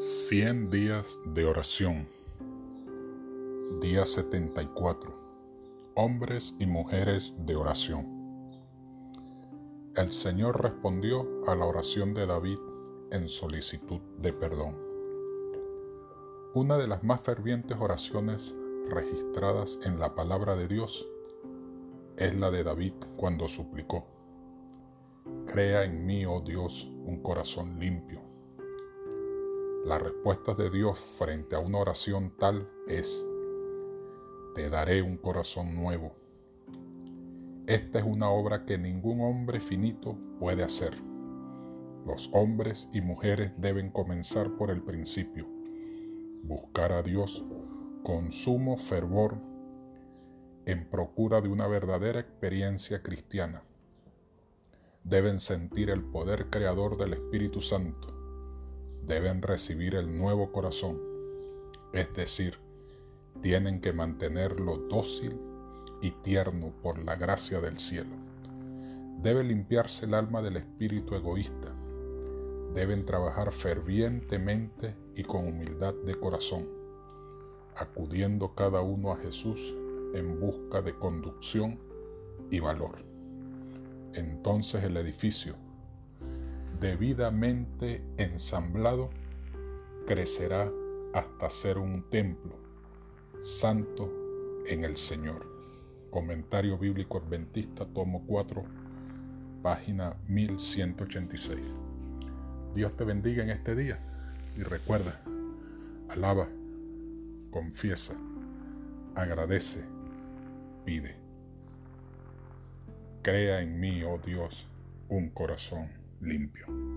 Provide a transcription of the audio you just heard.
100 días de oración. Día 74. Hombres y mujeres de oración. El Señor respondió a la oración de David en solicitud de perdón. Una de las más fervientes oraciones registradas en la palabra de Dios es la de David cuando suplicó, Crea en mí, oh Dios, un corazón limpio la respuesta de Dios frente a una oración tal es, te daré un corazón nuevo. Esta es una obra que ningún hombre finito puede hacer. Los hombres y mujeres deben comenzar por el principio, buscar a Dios con sumo fervor en procura de una verdadera experiencia cristiana. Deben sentir el poder creador del Espíritu Santo deben recibir el nuevo corazón, es decir, tienen que mantenerlo dócil y tierno por la gracia del cielo. Debe limpiarse el alma del espíritu egoísta. Deben trabajar fervientemente y con humildad de corazón, acudiendo cada uno a Jesús en busca de conducción y valor. Entonces el edificio debidamente ensamblado, crecerá hasta ser un templo santo en el Señor. Comentario Bíblico Adventista, tomo 4, página 1186. Dios te bendiga en este día y recuerda, alaba, confiesa, agradece, pide. Crea en mí, oh Dios, un corazón limpio.